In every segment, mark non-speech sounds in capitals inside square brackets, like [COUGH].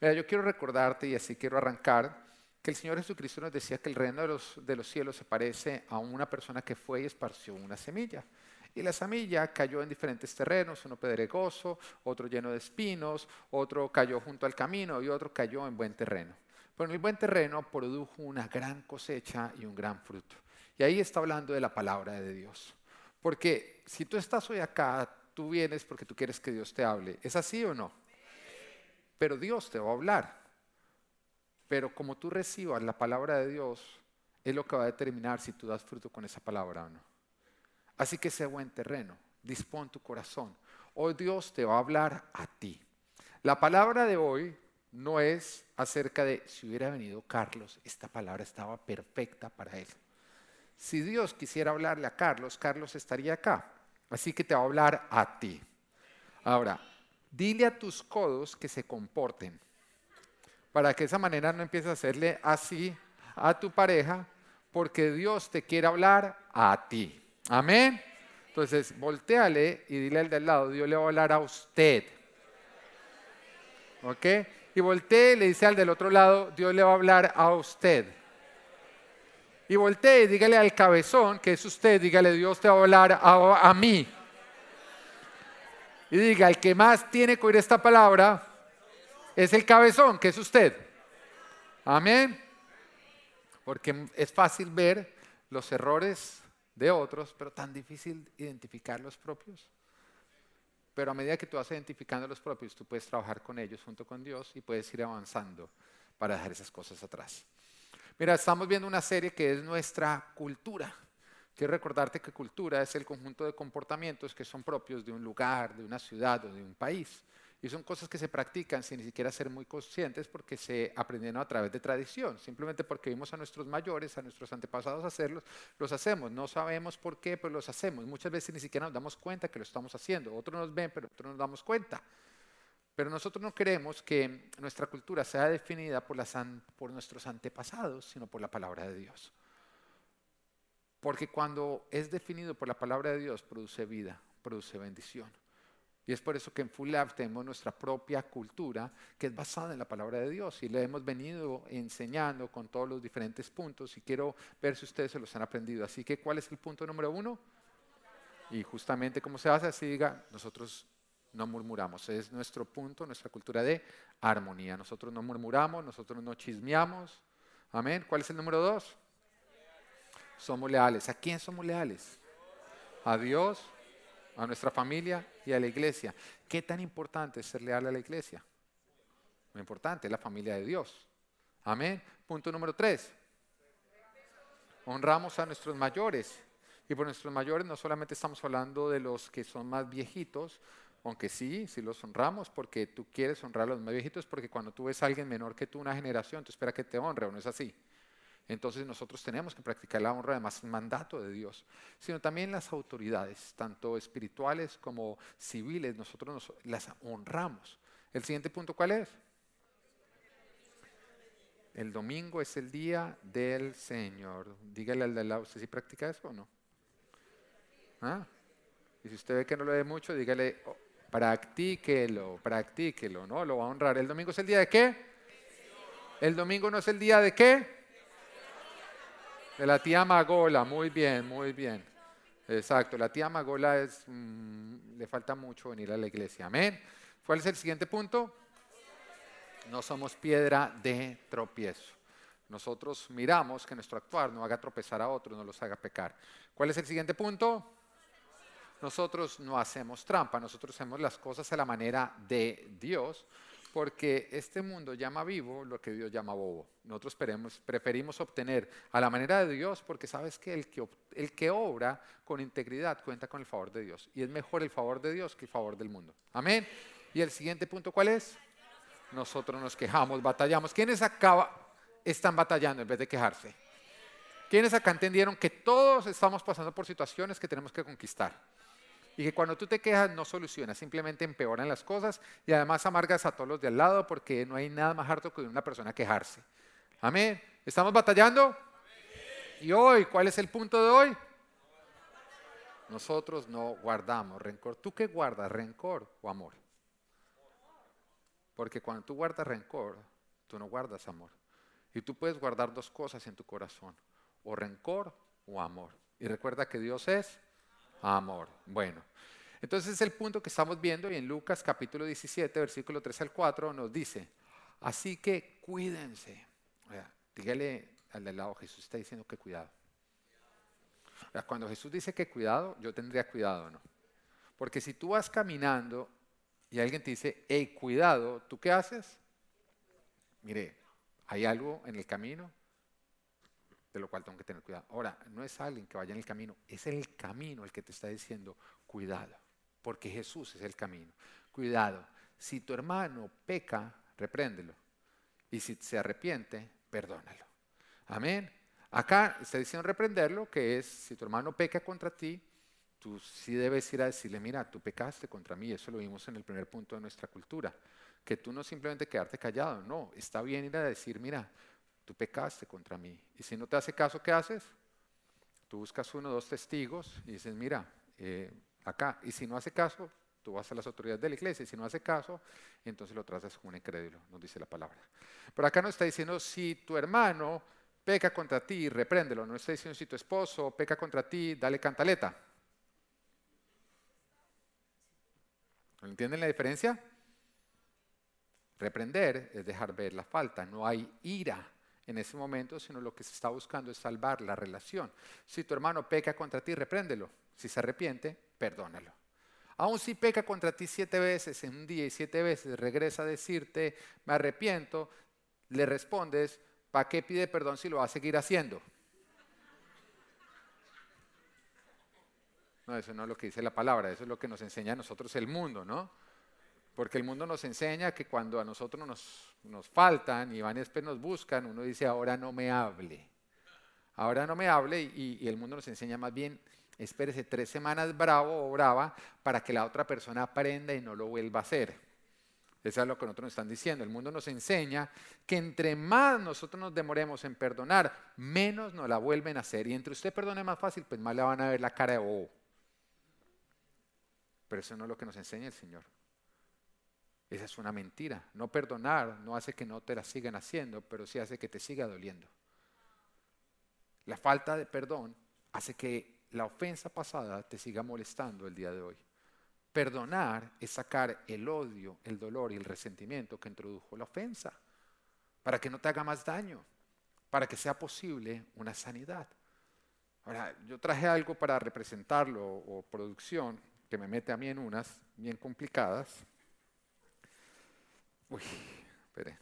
Mira, yo quiero recordarte y así quiero arrancar que el Señor Jesucristo nos decía que el reino de los, de los cielos se parece a una persona que fue y esparció una semilla. Y la semilla cayó en diferentes terrenos, uno pedregoso, otro lleno de espinos, otro cayó junto al camino y otro cayó en buen terreno. Pero en el buen terreno produjo una gran cosecha y un gran fruto. Y ahí está hablando de la palabra de Dios. Porque si tú estás hoy acá, tú vienes porque tú quieres que Dios te hable. ¿Es así o no? Pero Dios te va a hablar. Pero como tú recibas la palabra de Dios, es lo que va a determinar si tú das fruto con esa palabra o no. Así que sea buen terreno, dispón tu corazón. Hoy Dios te va a hablar a ti. La palabra de hoy no es acerca de si hubiera venido Carlos, esta palabra estaba perfecta para él. Si Dios quisiera hablarle a Carlos, Carlos estaría acá. Así que te va a hablar a ti. Ahora, dile a tus codos que se comporten, para que de esa manera no empieces a hacerle así a tu pareja, porque Dios te quiere hablar a ti. Amén. Entonces, volteale y dile al del lado, Dios le va a hablar a usted. ¿Ok? Y voltee y le dice al del otro lado, Dios le va a hablar a usted. Y voltee y dígale al cabezón, que es usted, dígale, Dios te va a hablar a, a mí. Y diga, el que más tiene que oír esta palabra es el cabezón, que es usted. Amén. Porque es fácil ver los errores de otros, pero tan difícil identificar los propios. Pero a medida que tú vas identificando los propios, tú puedes trabajar con ellos junto con Dios y puedes ir avanzando para dejar esas cosas atrás. Mira, estamos viendo una serie que es nuestra cultura. Quiero recordarte que cultura es el conjunto de comportamientos que son propios de un lugar, de una ciudad o de un país. Y son cosas que se practican sin ni siquiera ser muy conscientes porque se aprendieron a través de tradición. Simplemente porque vimos a nuestros mayores, a nuestros antepasados hacerlos, los hacemos. No sabemos por qué, pero los hacemos. Muchas veces ni siquiera nos damos cuenta que lo estamos haciendo. Otros nos ven, pero otros nos damos cuenta. Pero nosotros no queremos que nuestra cultura sea definida por, las, por nuestros antepasados, sino por la palabra de Dios. Porque cuando es definido por la palabra de Dios, produce vida, produce bendición. Y es por eso que en Full Lab tenemos nuestra propia cultura que es basada en la palabra de Dios y le hemos venido enseñando con todos los diferentes puntos y quiero ver si ustedes se los han aprendido. Así que, ¿cuál es el punto número uno? Y justamente como se hace así, diga, nosotros no murmuramos. Es nuestro punto, nuestra cultura de armonía. Nosotros no murmuramos, nosotros no chismeamos. Amén. ¿Cuál es el número dos? Somos leales. ¿A quién somos leales? A Dios a nuestra familia y a la iglesia. ¿Qué tan importante es ser leal a la iglesia? Muy importante, es la familia de Dios. Amén. Punto número tres. Honramos a nuestros mayores. Y por nuestros mayores no solamente estamos hablando de los que son más viejitos, aunque sí, sí los honramos porque tú quieres honrar a los más viejitos, porque cuando tú ves a alguien menor que tú, una generación, tú esperas que te honre, ¿o no es así? Entonces nosotros tenemos que practicar la honra, además mandato de Dios, sino también las autoridades, tanto espirituales como civiles, nosotros las honramos. El siguiente punto, ¿cuál es? El domingo es el día del Señor. Dígale al de lado, ¿usted sí practica eso o no? ¿Ah? Y si usted ve que no lo ve mucho, dígale, oh, practíquelo, practíquelo, ¿no? Lo va a honrar. ¿El domingo es el día de qué? ¿El domingo no es el día de qué? De la tía Magola, muy bien, muy bien. Exacto, la tía Magola es, mm, le falta mucho venir a la iglesia. Amén. ¿Cuál es el siguiente punto? No somos piedra de tropiezo. Nosotros miramos que nuestro actuar no haga tropezar a otros, no los haga pecar. ¿Cuál es el siguiente punto? Nosotros no hacemos trampa, nosotros hacemos las cosas a la manera de Dios, porque este mundo llama vivo lo que Dios llama bobo. Nosotros preferimos obtener a la manera de Dios porque sabes que el, que el que obra con integridad cuenta con el favor de Dios. Y es mejor el favor de Dios que el favor del mundo. Amén. Y el siguiente punto, ¿cuál es? Nosotros nos quejamos, batallamos. ¿Quiénes acá están batallando en vez de quejarse? ¿Quiénes acá entendieron que todos estamos pasando por situaciones que tenemos que conquistar? Y que cuando tú te quejas no soluciona, simplemente empeoran las cosas y además amargas a todos los de al lado porque no hay nada más harto que una persona quejarse. Amén. ¿Estamos batallando? Y hoy, ¿cuál es el punto de hoy? Nosotros no guardamos rencor. ¿Tú qué guardas, rencor o amor? Porque cuando tú guardas rencor, tú no guardas amor. Y tú puedes guardar dos cosas en tu corazón, o rencor o amor. Y recuerda que Dios es amor. Bueno, entonces es el punto que estamos viendo y en Lucas capítulo 17, versículo 3 al 4 nos dice, así que cuídense. dígale al del lado, Jesús está diciendo que cuidado. cuando Jesús dice que cuidado, yo tendría cuidado, ¿no? Porque si tú vas caminando y alguien te dice, hey, cuidado, ¿tú qué haces? Mire, hay algo en el camino de lo cual tengo que tener cuidado. Ahora, no es alguien que vaya en el camino, es el camino el que te está diciendo, cuidado porque Jesús es el camino. Cuidado, si tu hermano peca, repréndelo. Y si se arrepiente, perdónalo. Amén. Acá está diciendo reprenderlo, que es, si tu hermano peca contra ti, tú sí debes ir a decirle, mira, tú pecaste contra mí. Eso lo vimos en el primer punto de nuestra cultura. Que tú no simplemente quedarte callado, no, está bien ir a decir, mira, tú pecaste contra mí. Y si no te hace caso, ¿qué haces? Tú buscas uno o dos testigos y dices, mira, eh, acá. Y si no hace caso, tú vas a las autoridades de la iglesia. Y si no hace caso, entonces lo tratas como un incrédulo, nos dice la palabra. Pero acá no está diciendo si tu hermano peca contra ti, repréndelo. No está diciendo si tu esposo peca contra ti, dale cantaleta. ¿Entienden la diferencia? Reprender es dejar ver la falta, no hay ira en ese momento, sino lo que se está buscando es salvar la relación. Si tu hermano peca contra ti, repréndelo. Si se arrepiente, perdónalo. Aún si peca contra ti siete veces en un día y siete veces regresa a decirte, me arrepiento, le respondes, ¿para qué pide perdón si lo va a seguir haciendo? No, eso no es lo que dice la palabra, eso es lo que nos enseña a nosotros el mundo, ¿no? Porque el mundo nos enseña que cuando a nosotros nos, nos faltan y van y después nos buscan, uno dice, ahora no me hable. Ahora no me hable y, el mundo nos enseña más bien, espérese tres semanas bravo o brava para que la otra persona aprenda y no lo vuelva a hacer. Eso es lo que nosotros nos están diciendo. El mundo nos enseña que entre más nosotros nos demoremos en perdonar, menos nos la vuelven a hacer. Y entre usted perdone más fácil, pues más le van a ver la cara de oh. Pero eso no es lo que nos enseña el Señor. Esa es una mentira. No perdonar no hace que no te la sigan haciendo, pero sí hace que te siga doliendo. La falta de perdón hace que la ofensa pasada te siga molestando el día de hoy. Perdonar es sacar el odio, el dolor y el resentimiento que introdujo la ofensa, para que no te haga más daño, para que sea posible una sanidad. Ahora, yo traje algo para representarlo o producción que me mete a mí en unas bien complicadas. Uy, espere.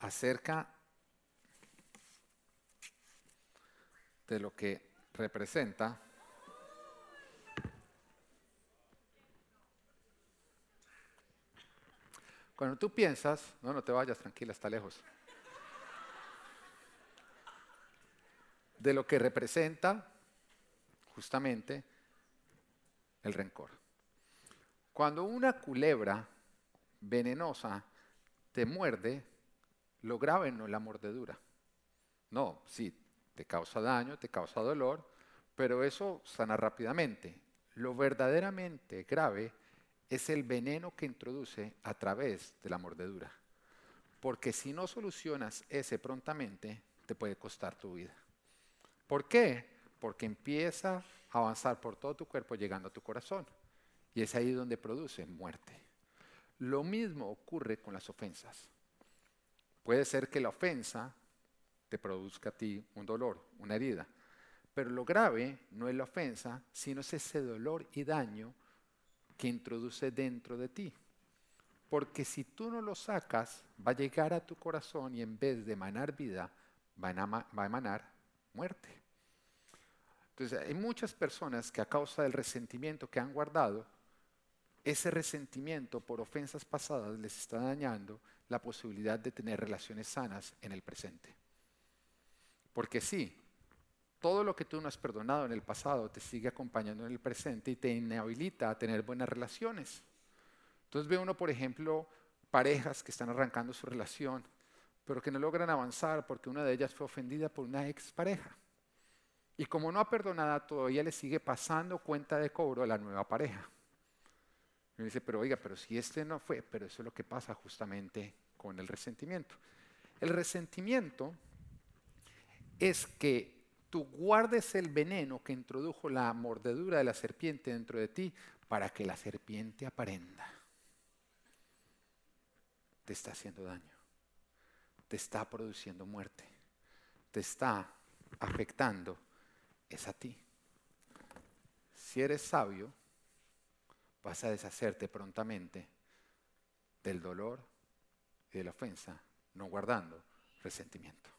Acerca de lo que representa Cuando tú piensas, no, no te vayas, tranquila, está lejos. De lo que representa justamente el rencor. Cuando una culebra venenosa te muerde, lo grave no es la mordedura. No, sí, te causa daño, te causa dolor, pero eso sana rápidamente. Lo verdaderamente grave es el veneno que introduce a través de la mordedura. Porque si no solucionas ese prontamente, te puede costar tu vida. ¿Por qué? Porque empieza a avanzar por todo tu cuerpo llegando a tu corazón. Y es ahí donde produce muerte. Lo mismo ocurre con las ofensas. Puede ser que la ofensa te produzca a ti un dolor, una herida. Pero lo grave no es la ofensa, sino es ese dolor y daño que introduce dentro de ti. Porque si tú no lo sacas, va a llegar a tu corazón y en vez de emanar vida, va a emanar muerte. Entonces, hay muchas personas que a causa del resentimiento que han guardado, ese resentimiento por ofensas pasadas les está dañando la posibilidad de tener relaciones sanas en el presente. Porque sí, todo lo que tú no has perdonado en el pasado te sigue acompañando en el presente y te inhabilita a tener buenas relaciones. Entonces ve uno, por ejemplo, parejas que están arrancando su relación, pero que no logran avanzar porque una de ellas fue ofendida por una expareja. Y como no ha perdonado, todavía le sigue pasando cuenta de cobro a la nueva pareja. Y me dice, pero oiga, pero si este no fue, pero eso es lo que pasa justamente con el resentimiento. El resentimiento es que tú guardes el veneno que introdujo la mordedura de la serpiente dentro de ti para que la serpiente aprenda. Te está haciendo daño, te está produciendo muerte, te está afectando, es a ti. Si eres sabio, vas a deshacerte prontamente del dolor y de la ofensa, no guardando resentimiento.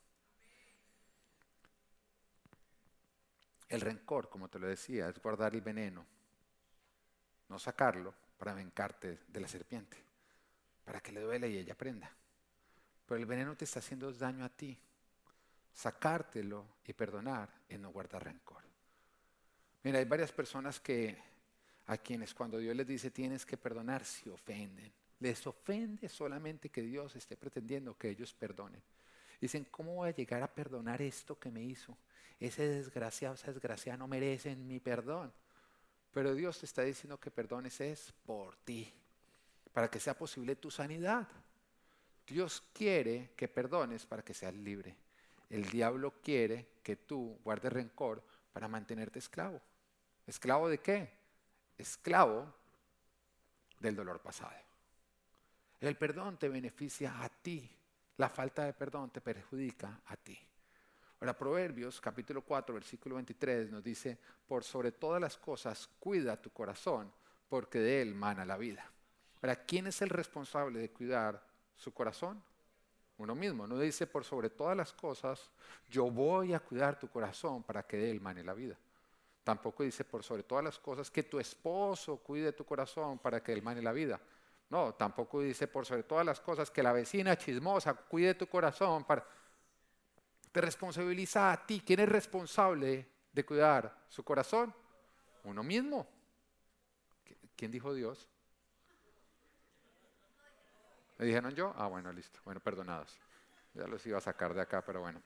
El rencor, como te lo decía, es guardar el veneno, no sacarlo para vengarte de la serpiente, para que le duele y ella aprenda. Pero el veneno te está haciendo daño a ti. Sacártelo y perdonar es no guardar rencor. Mira, hay varias personas que a quienes cuando Dios les dice tienes que perdonar se ofenden. Les ofende solamente que Dios esté pretendiendo que ellos perdonen. Dicen, ¿cómo voy a llegar a perdonar esto que me hizo? ese desgraciado, esa desgraciada no merecen mi perdón. Pero Dios te está diciendo que perdones es por ti, para que sea posible tu sanidad. Dios quiere que perdones para que seas libre. El diablo quiere que tú guardes rencor para mantenerte esclavo. ¿Esclavo de qué? Esclavo del dolor pasado. El perdón te beneficia a ti. La falta de perdón te perjudica a ti. Ahora, Proverbios capítulo 4, versículo 23 nos dice, por sobre todas las cosas, cuida tu corazón, porque de él mana la vida. Ahora, ¿quién es el responsable de cuidar su corazón? Uno mismo. No dice, por sobre todas las cosas, yo voy a cuidar tu corazón para que de él mane la vida. Tampoco dice, por sobre todas las cosas, que tu esposo cuide tu corazón para que él mane la vida. No, tampoco dice, por sobre todas las cosas, que la vecina chismosa cuide tu corazón para te responsabiliza a ti. ¿Quién es responsable de cuidar su corazón? Uno mismo. ¿Quién dijo Dios? ¿Me dijeron yo? Ah, bueno, listo. Bueno, perdonados. Ya los iba a sacar de acá, pero bueno.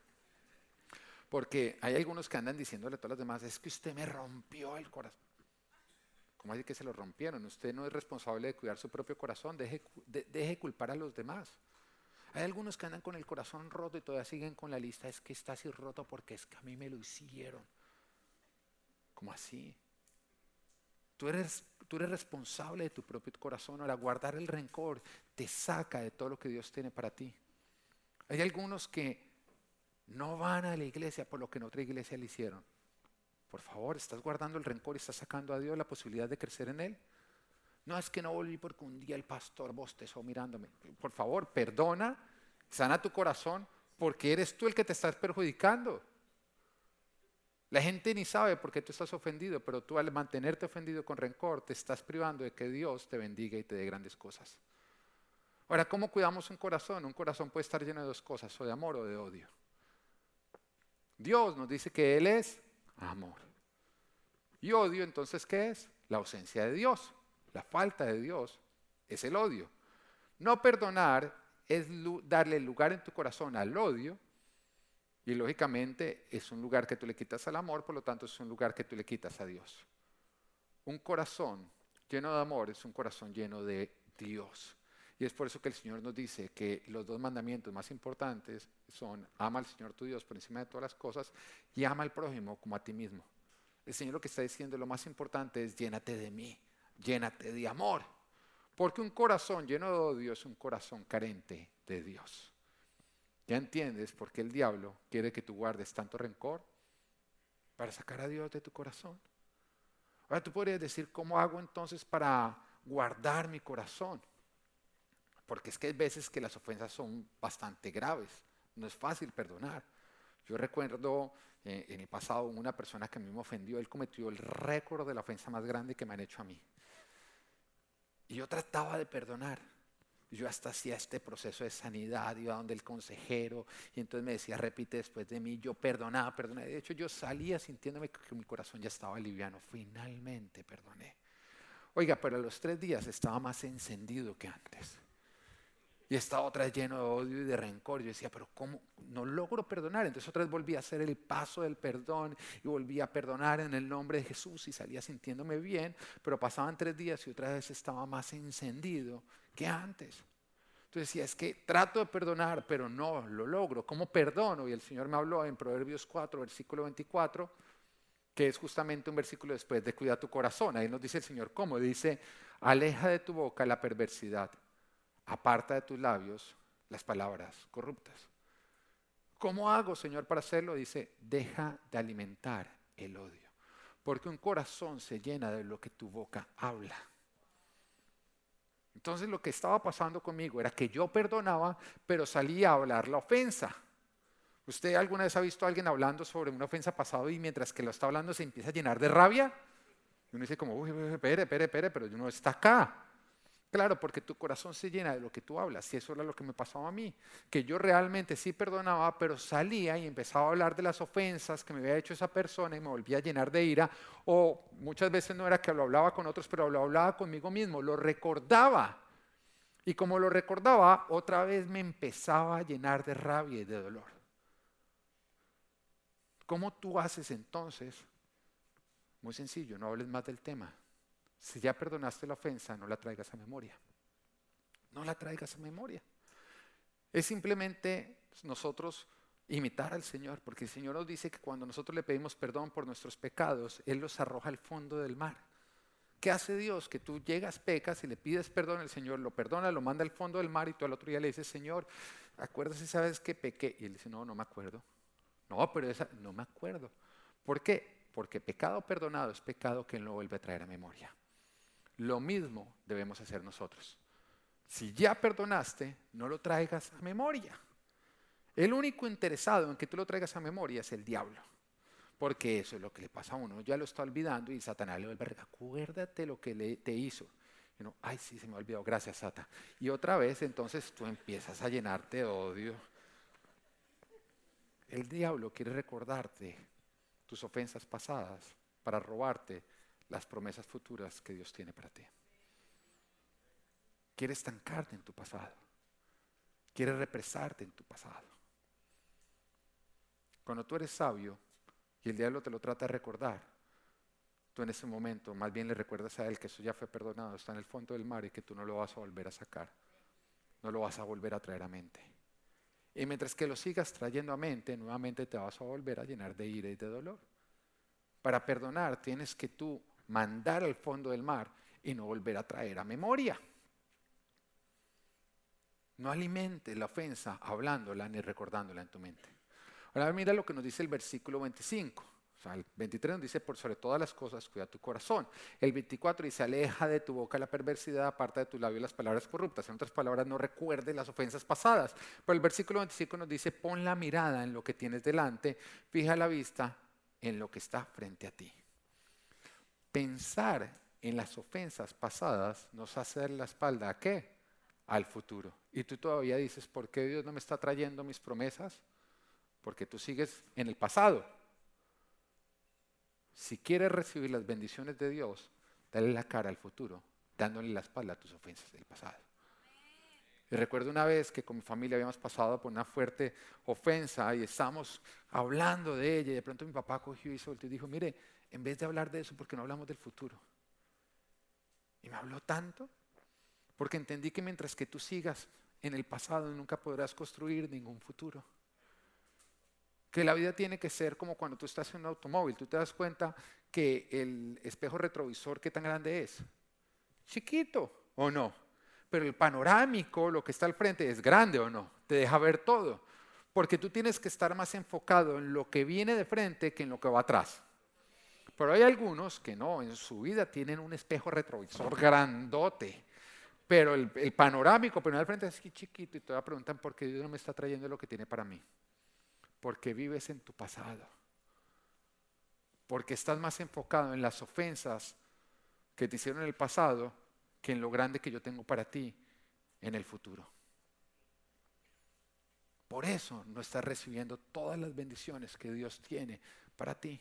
Porque hay algunos que andan diciéndole a todos los demás, es que usted me rompió el corazón. ¿Cómo así que se lo rompieron? Usted no es responsable de cuidar su propio corazón, deje, deje culpar a los demás. Hay algunos que andan con el corazón roto y todavía siguen con la lista, es que está así roto porque es que a mí me lo hicieron. ¿Cómo así? Tú eres, tú eres responsable de tu propio corazón. Ahora, guardar el rencor te saca de todo lo que Dios tiene para ti. Hay algunos que no van a la iglesia por lo que en otra iglesia le hicieron. Por favor, estás guardando el rencor y estás sacando a Dios la posibilidad de crecer en Él. No es que no volví porque un día el pastor bostezó mirándome. Por favor, perdona, sana tu corazón, porque eres tú el que te estás perjudicando. La gente ni sabe por qué tú estás ofendido, pero tú al mantenerte ofendido con rencor te estás privando de que Dios te bendiga y te dé grandes cosas. Ahora, ¿cómo cuidamos un corazón? Un corazón puede estar lleno de dos cosas, o de amor o de odio. Dios nos dice que Él es amor. Y odio, entonces, ¿qué es? La ausencia de Dios la falta de Dios, es el odio. No perdonar es darle lugar en tu corazón al odio y lógicamente es un lugar que tú le quitas al amor, por lo tanto es un lugar que tú le quitas a Dios. Un corazón lleno de amor es un corazón lleno de Dios. Y es por eso que el Señor nos dice que los dos mandamientos más importantes son ama al Señor tu Dios por encima de todas las cosas y ama al prójimo como a ti mismo. El Señor lo que está diciendo, lo más importante es llénate de mí llénate de amor. Porque un corazón lleno de odio es un corazón carente de Dios. ¿Ya entiendes por qué el diablo quiere que tú guardes tanto rencor? Para sacar a Dios de tu corazón. Ahora tú podrías decir, ¿cómo hago entonces para guardar mi corazón? Porque es que hay veces que las ofensas son bastante graves. No es fácil perdonar. Yo recuerdo eh, en el pasado una persona que a mí me ofendió, él cometió el récord de la ofensa más grande que me han hecho a mí. Y yo trataba de perdonar. Yo hasta hacía este proceso de sanidad, iba donde el consejero y entonces me decía, repite después de mí, yo perdonaba, perdonaba. De hecho, yo salía sintiéndome que mi corazón ya estaba liviano. Finalmente perdoné. Oiga, pero a los tres días estaba más encendido que antes. Y estaba otra vez lleno de odio y de rencor. Yo decía, pero ¿cómo? No logro perdonar. Entonces otra vez volví a hacer el paso del perdón y volví a perdonar en el nombre de Jesús y salía sintiéndome bien, pero pasaban tres días y otra vez estaba más encendido que antes. Entonces decía, es que trato de perdonar, pero no lo logro. ¿Cómo perdono? Y el Señor me habló en Proverbios 4, versículo 24, que es justamente un versículo después de cuidar tu corazón. Ahí nos dice el Señor, ¿cómo? Dice, aleja de tu boca la perversidad aparta de tus labios las palabras corruptas. ¿Cómo hago, Señor, para hacerlo? Dice, deja de alimentar el odio, porque un corazón se llena de lo que tu boca habla. Entonces lo que estaba pasando conmigo era que yo perdonaba, pero salía a hablar la ofensa. ¿Usted alguna vez ha visto a alguien hablando sobre una ofensa pasada y mientras que lo está hablando se empieza a llenar de rabia? Y uno dice como, uy, espere, espere, espere, pero uno está acá. Claro, porque tu corazón se llena de lo que tú hablas. Y eso era lo que me pasaba a mí. Que yo realmente sí perdonaba, pero salía y empezaba a hablar de las ofensas que me había hecho esa persona y me volvía a llenar de ira. O muchas veces no era que lo hablaba con otros, pero lo hablaba conmigo mismo. Lo recordaba. Y como lo recordaba, otra vez me empezaba a llenar de rabia y de dolor. ¿Cómo tú haces entonces? Muy sencillo, no hables más del tema. Si ya perdonaste la ofensa, no la traigas a memoria. No la traigas a memoria. Es simplemente nosotros imitar al Señor, porque el Señor nos dice que cuando nosotros le pedimos perdón por nuestros pecados, Él los arroja al fondo del mar. ¿Qué hace Dios? Que tú llegas, pecas y le pides perdón al Señor, lo perdona, lo manda al fondo del mar y tú al otro día le dices, Señor, acuérdate, sabes que pequé. Y él dice, no, no me acuerdo. No, pero esa, no me acuerdo. ¿Por qué? Porque pecado perdonado es pecado que no vuelve a traer a memoria. Lo mismo debemos hacer nosotros. Si ya perdonaste, no lo traigas a memoria. El único interesado en que tú lo traigas a memoria es el diablo. Porque eso es lo que le pasa a uno. Ya lo está olvidando y Satanás le vuelve acuérdate lo que le, te hizo. Ay, sí, se me ha olvidado, gracias, Sata. Y otra vez, entonces tú empiezas a llenarte de odio. El diablo quiere recordarte tus ofensas pasadas para robarte las promesas futuras que Dios tiene para ti. Quiere estancarte en tu pasado. Quiere represarte en tu pasado. Cuando tú eres sabio y el diablo te lo trata de recordar, tú en ese momento más bien le recuerdas a él que eso ya fue perdonado, está en el fondo del mar y que tú no lo vas a volver a sacar. No lo vas a volver a traer a mente. Y mientras que lo sigas trayendo a mente, nuevamente te vas a volver a llenar de ira y de dolor. Para perdonar tienes que tú mandar al fondo del mar y no volver a traer a memoria. No alimente la ofensa hablándola ni recordándola en tu mente. Ahora mira lo que nos dice el versículo 25. O sea, el 23 nos dice, por sobre todas las cosas, cuida tu corazón. El 24 dice, aleja de tu boca la perversidad, aparta de tu labio las palabras corruptas. En otras palabras, no recuerde las ofensas pasadas. Pero el versículo 25 nos dice, pon la mirada en lo que tienes delante, fija la vista en lo que está frente a ti. Pensar en las ofensas pasadas nos hace dar la espalda a qué? Al futuro. Y tú todavía dices, ¿por qué Dios no me está trayendo mis promesas? Porque tú sigues en el pasado. Si quieres recibir las bendiciones de Dios, dale la cara al futuro, dándole la espalda a tus ofensas del pasado. Y recuerdo una vez que con mi familia habíamos pasado por una fuerte ofensa y estábamos hablando de ella y de pronto mi papá cogió y soltó y dijo, mire, en vez de hablar de eso, porque no hablamos del futuro? Y me habló tanto, porque entendí que mientras que tú sigas en el pasado, nunca podrás construir ningún futuro. Que la vida tiene que ser como cuando tú estás en un automóvil, tú te das cuenta que el espejo retrovisor, ¿qué tan grande es? Chiquito, ¿o no? Pero el panorámico, lo que está al frente, es grande o no, te deja ver todo. Porque tú tienes que estar más enfocado en lo que viene de frente que en lo que va atrás. Pero hay algunos que no, en su vida tienen un espejo retrovisor grandote. Pero el, panorámico, pero al frente es chiquito y te preguntan por qué Dios no me está trayendo lo que tiene para mí. Porque vives en tu pasado. Porque estás más enfocado en las ofensas que te hicieron en el pasado que en lo grande que yo tengo para ti en el futuro. Por eso no estás recibiendo todas las bendiciones que Dios tiene para ti.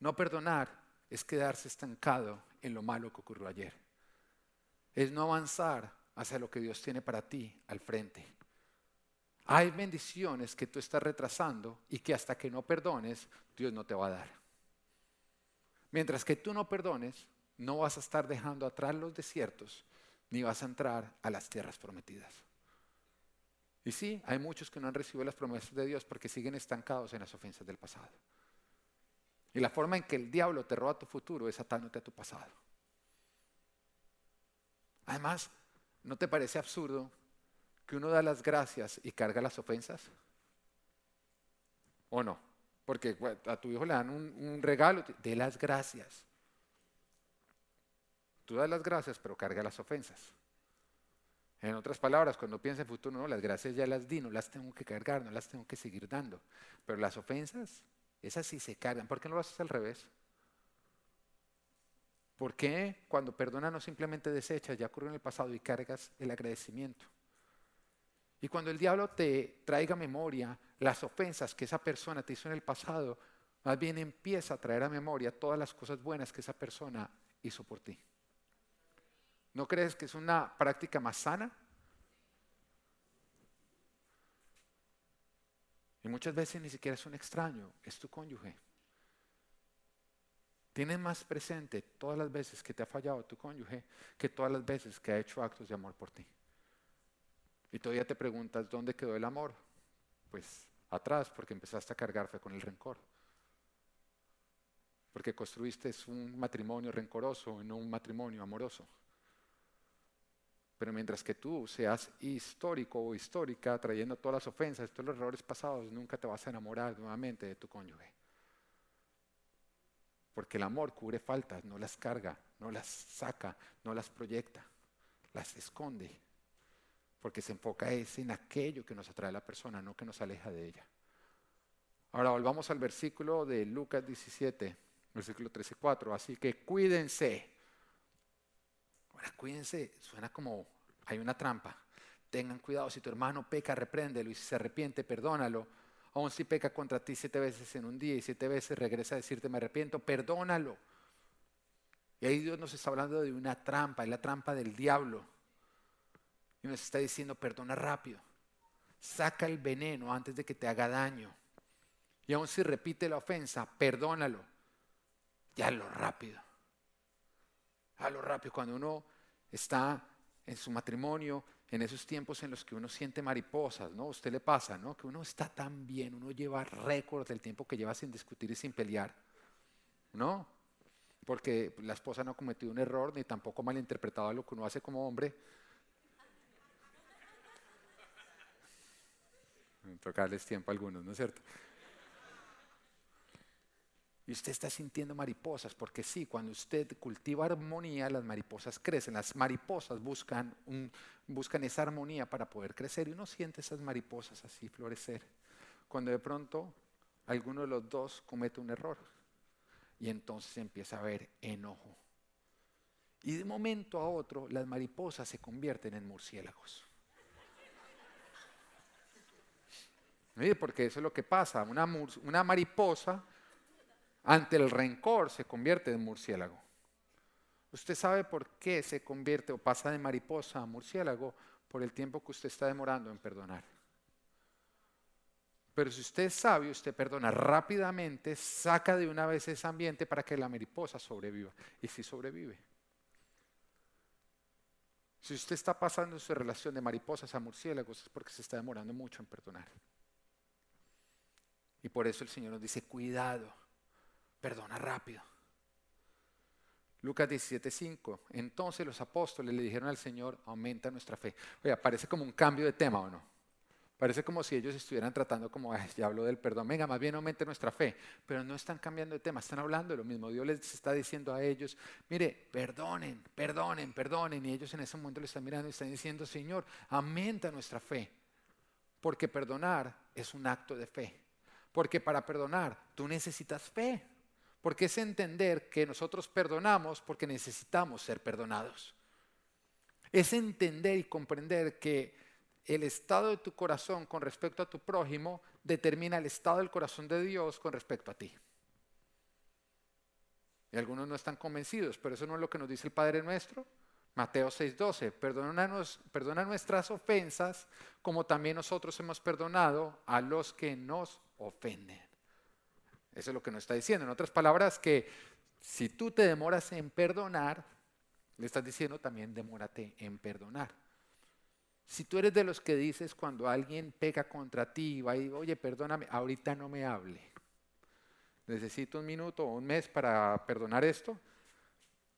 No perdonar es quedarse estancado en lo malo que ocurrió ayer. Es no avanzar hacia lo que Dios tiene para ti al frente. Hay bendiciones que tú estás retrasando y que hasta que no perdones, Dios no te va a dar. Mientras que tú no perdones, no vas a estar dejando atrás los desiertos, ni vas a entrar a las tierras prometidas. Y sí, hay muchos que no han recibido las promesas de Dios porque siguen estancados en las ofensas del pasado. Y la forma en que el diablo te roba tu futuro es atándote a tu pasado. Además, ¿no te parece absurdo que uno da las gracias y carga las ofensas? ¿O no? Porque a tu hijo le dan un, regalo, de las gracias. Tú das las gracias, pero carga las ofensas. En otras palabras, cuando piensa en futuro, no, las gracias ya las di, no las tengo que cargar, no las tengo que seguir dando. Pero las ofensas, esas sí se cargan. ¿Por qué no lo haces al revés? ¿Por qué cuando perdonas no simplemente desechas, ya ocurrió en el pasado y cargas el agradecimiento? Y cuando el diablo te traiga memoria las ofensas que esa persona te hizo en el pasado, más bien empieza a traer a memoria todas las cosas buenas que esa persona hizo por ti. ¿No crees que es una práctica más sana? Y muchas veces ni siquiera es un extraño, es tu cónyuge. Tienes más presente todas las veces que te ha fallado tu cónyuge que todas las veces que ha hecho actos de amor por ti. Y todavía te preguntas, ¿dónde quedó el amor? Pues atrás, porque empezaste a cargar con el rencor. Porque construiste un matrimonio rencoroso y no un matrimonio amoroso. Pero mientras que tú seas histórico o histórica, trayendo todas las ofensas, todos los errores pasados, nunca te vas a enamorar nuevamente de tu cónyuge. Porque el amor cubre faltas, no las carga, no las saca, no las proyecta, las esconde. Porque se enfoca en aquello que nos atrae a la persona, no que nos aleja de ella. Ahora volvamos al versículo de Lucas 17, versículo 13 y 4. Así que cuídense. Ahora cuídense, suena como hay una trampa. Tengan cuidado, si tu hermano peca, repréndelo y si se arrepiente, perdónalo Aún si peca contra ti siete veces en un día y siete veces regresa a decirte me arrepiento, perdónalo. Y ahí Dios nos está hablando de una trampa, es la trampa del diablo. Y nos está diciendo perdona rápido. Saca el veneno antes de que te haga daño. Y aún si repite la ofensa, perdónalo. Ya lo rápido. A lo rápido. Cuando uno está en su matrimonio, en esos tiempos en los que uno siente mariposas, ¿no? usted le pasa, ¿no? Que uno está tan bien, uno lleva récord del tiempo que lleva sin discutir y sin pelear, ¿no? Porque la esposa no ha cometido un error ni tampoco malinterpretado lo que uno hace como hombre. [LAUGHS] Tocarles tiempo a algunos, ¿no es cierto? Y usted está sintiendo mariposas, porque sí, cuando usted cultiva armonía, las mariposas crecen. Las mariposas buscan, buscan esa armonía para poder crecer y uno siente esas mariposas así florecer. Cuando de pronto alguno de los dos comete un error y entonces empieza a haber enojo. Y de momento a otro las mariposas se convierten en murciélagos. [LAUGHS] Porque eso es lo que pasa. Una, una mariposa ante el rencor se convierte en murciélago. Usted sabe por qué se convierte o pasa de mariposa a murciélago por el tiempo que usted está demorando en perdonar. Pero si usted es sabio, usted perdona rápidamente, saca de una vez ese ambiente para que la mariposa sobreviva. Y si sobrevive. Si usted está pasando su relación de mariposas a murciélagos es porque se está demorando mucho en perdonar. Y por eso el Señor nos dice, cuidado perdona rápido. Lucas 17:5. Entonces los apóstoles le dijeron al Señor, aumenta nuestra fe. Oye, parece como un cambio de tema o no. Parece como si ellos estuvieran tratando como, ya hablo del perdón, venga, más bien aumente nuestra fe. Pero no están cambiando de tema, están hablando de lo mismo. Dios les está diciendo a ellos, mire, perdonen, perdonen, perdonen. Y ellos en ese momento le están mirando y están diciendo, Señor, aumenta nuestra fe. Porque perdonar es un acto de fe. Porque para perdonar tú necesitas fe. Porque es entender que nosotros perdonamos porque necesitamos ser perdonados. Es entender y comprender que el estado de tu corazón con respecto a tu prójimo determina el estado del corazón de Dios con respecto a ti. Y algunos no están convencidos, pero eso no es lo que nos dice el Padre nuestro. Mateo 6:12, perdona, perdona nuestras ofensas como también nosotros hemos perdonado a los que nos ofenden. Eso es lo que nos está diciendo. En otras palabras, que si tú te demoras en perdonar, le estás diciendo también demórate en perdonar. Si tú eres de los que dices cuando alguien pega contra ti, va y oye, perdóname, ahorita no me hable. Necesito un minuto o un mes para perdonar esto.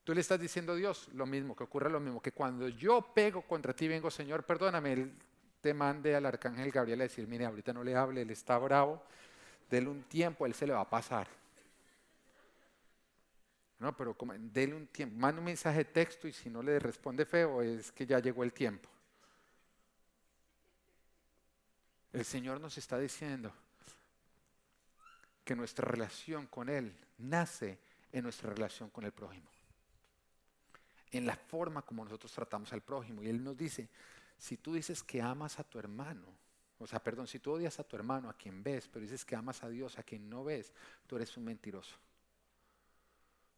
Tú le estás diciendo a Dios lo mismo, que ocurra lo mismo, que cuando yo pego contra ti, vengo, Señor, perdóname, Él te mande al arcángel Gabriel a decir, mire, ahorita no le hable, Él está bravo, déle un tiempo, Él se le va a pasar. No, pero como, déle un tiempo, manda un mensaje de texto y si no le responde feo, es que ya llegó el tiempo. El Señor nos está diciendo que nuestra relación con Él nace en nuestra relación con el prójimo en la forma como nosotros tratamos al prójimo. Y Él nos dice, si tú dices que amas a tu hermano, o sea, perdón, si tú odias a tu hermano, a quien ves, pero dices que amas a Dios, a quien no ves, tú eres un mentiroso.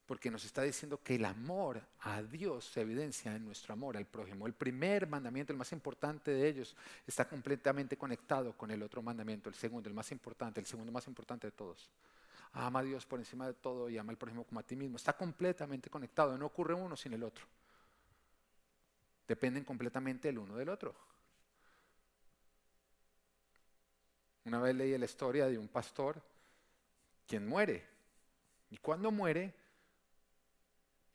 Porque nos está diciendo que el amor a Dios se evidencia en nuestro amor al prójimo. El primer mandamiento, el más importante de ellos, está completamente conectado con el otro mandamiento, el segundo, el más importante, el segundo más importante de todos ama a Dios por encima de todo y ama al prójimo como a ti mismo. Está completamente conectado, no ocurre uno sin el otro. Dependen completamente el uno del otro. Una vez leí la historia de un pastor quien muere. Y cuando muere,